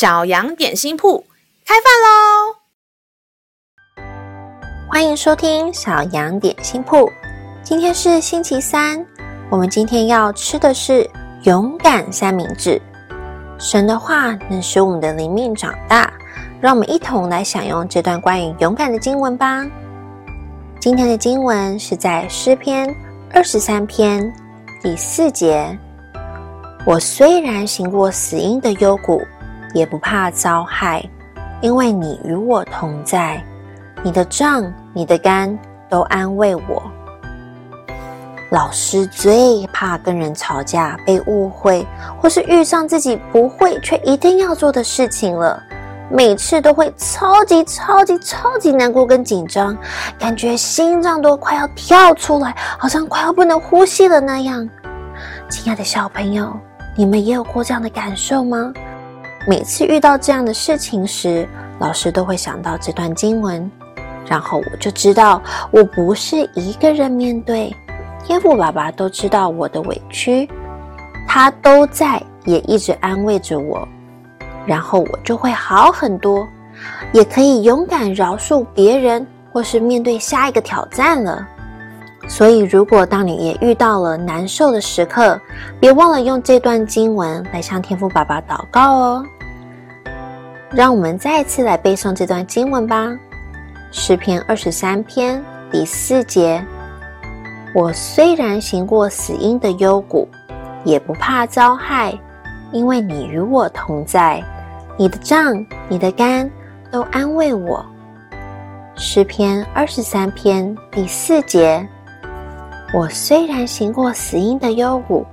小羊点心铺开饭喽！欢迎收听小羊点心铺。今天是星期三，我们今天要吃的是勇敢三明治。神的话能使我们的灵命长大，让我们一同来享用这段关于勇敢的经文吧。今天的经文是在诗篇二十三篇第四节。我虽然行过死荫的幽谷，也不怕遭害，因为你与我同在。你的杖、你的竿都安慰我。老师最怕跟人吵架、被误会，或是遇上自己不会却一定要做的事情了。每次都会超级超级超级难过跟紧张，感觉心脏都快要跳出来，好像快要不能呼吸了那样。亲爱的小朋友。你们也有过这样的感受吗？每次遇到这样的事情时，老师都会想到这段经文，然后我就知道我不是一个人面对。天父爸爸都知道我的委屈，他都在，也一直安慰着我，然后我就会好很多，也可以勇敢饶恕别人，或是面对下一个挑战了。所以，如果当你也遇到了难受的时刻，别忘了用这段经文来向天父爸爸祷告哦。让我们再次来背诵这段经文吧，《诗篇》二十三篇第四节：我虽然行过死荫的幽谷，也不怕遭害，因为你与我同在，你的杖、你的竿都安慰我。《诗篇》二十三篇第四节。我虽然行过死荫的幽谷，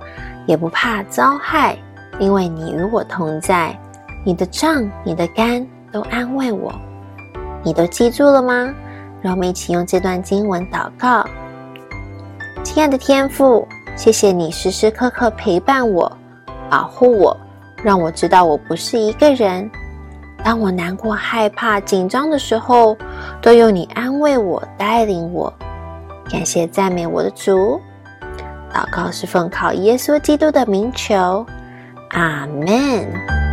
也不怕遭害，因为你与我同在，你的杖、你的竿都安慰我。你都记住了吗？让我们一起用这段经文祷告。亲爱的天父，谢谢你时时刻刻陪伴我、保护我，让我知道我不是一个人。当我难过、害怕、紧张的时候，都有你安慰我、带领我。感谢赞美我的主，祷告是奉靠耶稣基督的名求，阿门。